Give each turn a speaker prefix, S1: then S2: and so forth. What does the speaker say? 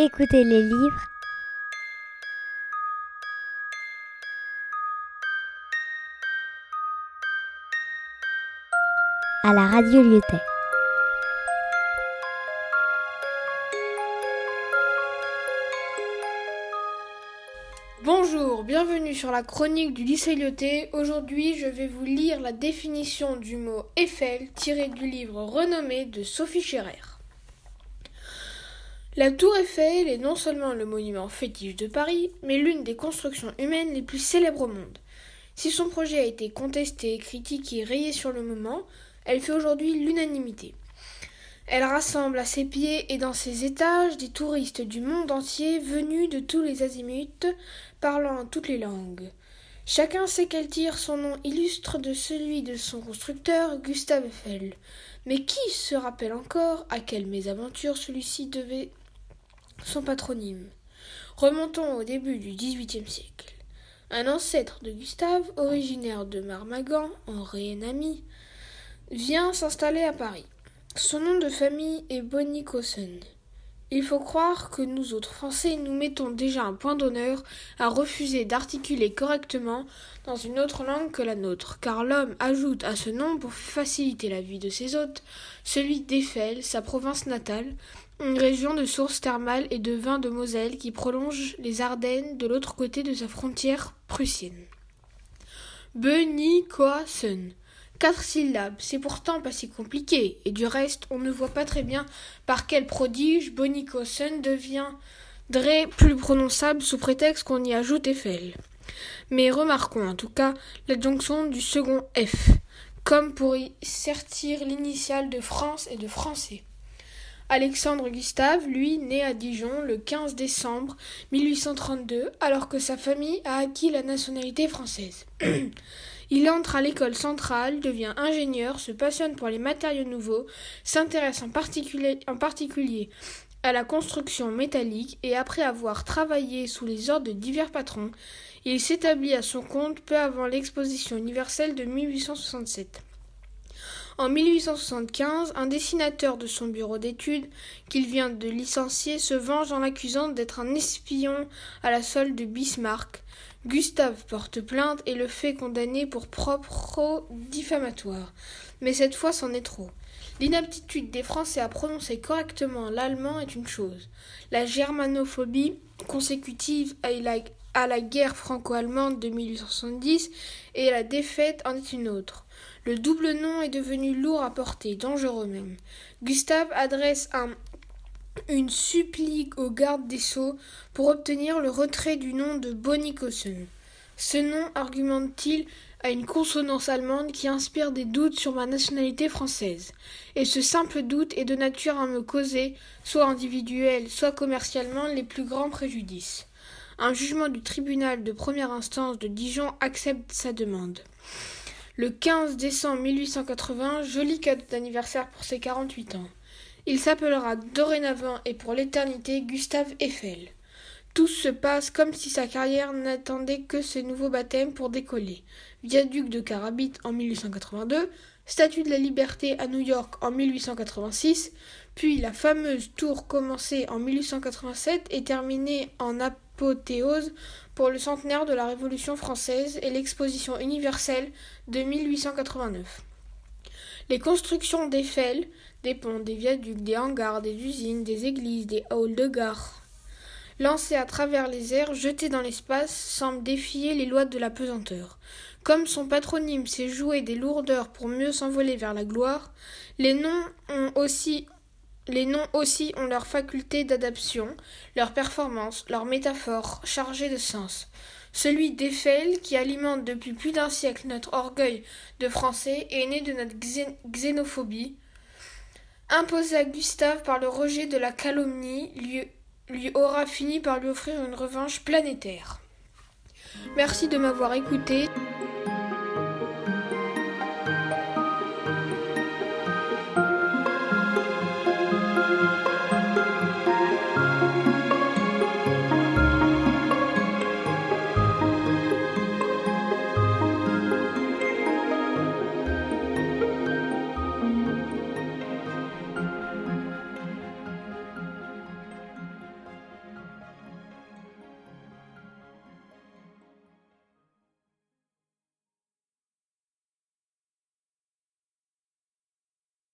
S1: Écoutez les livres. à la radio Lyotet.
S2: Bonjour, bienvenue sur la chronique du lycée Lyotet. Aujourd'hui, je vais vous lire la définition du mot Eiffel tiré du livre renommé de Sophie Scherer. La tour Eiffel est non seulement le monument fétiche de Paris, mais l'une des constructions humaines les plus célèbres au monde. Si son projet a été contesté, critiqué, rayé sur le moment, elle fait aujourd'hui l'unanimité. Elle rassemble à ses pieds et dans ses étages des touristes du monde entier venus de tous les azimuts, parlant toutes les langues. Chacun sait qu'elle tire son nom illustre de celui de son constructeur, Gustave Eiffel. Mais qui se rappelle encore à quelle mésaventure celui-ci devait son patronyme. Remontons au début du XVIIIe siècle. Un ancêtre de Gustave, originaire de Marmagan, en Rhénanie, vient s'installer à Paris. Son nom de famille est Bonnicosen. Il faut croire que nous autres Français nous mettons déjà un point d'honneur à refuser d'articuler correctement dans une autre langue que la nôtre, car l'homme ajoute à ce nom pour faciliter la vie de ses hôtes celui d'Eiffel, sa province natale, une région de sources thermales et de vins de Moselle qui prolonge les Ardennes de l'autre côté de sa frontière prussienne. Benikoasen. Quatre syllabes, c'est pourtant pas si compliqué, et du reste, on ne voit pas très bien par quel prodige Bonikosen deviendrait plus prononçable sous prétexte qu'on y ajoute Eiffel. Mais remarquons en tout cas l'adjonction du second F, comme pour y sertir l'initiale de France et de français. Alexandre Gustave, lui, né à Dijon le 15 décembre 1832, alors que sa famille a acquis la nationalité française. Il entre à l'école centrale, devient ingénieur, se passionne pour les matériaux nouveaux, s'intéresse en en particulier à la construction métallique et après avoir travaillé sous les ordres de divers patrons, il s'établit à son compte peu avant l'exposition universelle de 1867. En 1875, un dessinateur de son bureau d'études, qu'il vient de licencier, se venge en l'accusant d'être un espion à la solde de Bismarck. Gustave porte plainte et le fait condamner pour propre diffamatoire. Mais cette fois, c'en est trop. L'inaptitude des Français à prononcer correctement l'allemand est une chose. La germanophobie, consécutive à la, à la guerre franco-allemande de 1870 et la défaite en est une autre. Le double nom est devenu lourd à porter, dangereux même. Gustave adresse un, une supplique au garde des Sceaux pour obtenir le retrait du nom de Bonikosen. Ce nom, argumente-t-il, a une consonance allemande qui inspire des doutes sur ma nationalité française. Et ce simple doute est de nature à me causer, soit individuel, soit commercialement, les plus grands préjudices. Un jugement du tribunal de première instance de Dijon accepte sa demande. Le 15 décembre 1880, joli cadeau d'anniversaire pour ses 48 ans. Il s'appellera dorénavant et pour l'éternité Gustave Eiffel. Tout se passe comme si sa carrière n'attendait que ses nouveaux baptêmes pour décoller. Viaduc de Carabit en 1882, Statue de la Liberté à New York en 1886, puis la fameuse tour commencée en 1887 et terminée en apothéose pour le centenaire de la Révolution française et l'exposition universelle de 1889. Les constructions d'Eiffel, des ponts, des viaducs, des hangars, des usines, des églises, des halls de gare, lancés à travers les airs, jetés dans l'espace, semblent défier les lois de la pesanteur. Comme son patronyme s'est joué des lourdeurs pour mieux s'envoler vers la gloire, les noms ont aussi les noms aussi ont leur faculté d'adaptation, leur performance, leur métaphore chargée de sens. Celui d'Eiffel, qui alimente depuis plus d'un siècle notre orgueil de français, est né de notre xénophobie. Imposé à Gustave par le rejet de la calomnie, lui, lui aura fini par lui offrir une revanche planétaire. Merci de m'avoir écouté.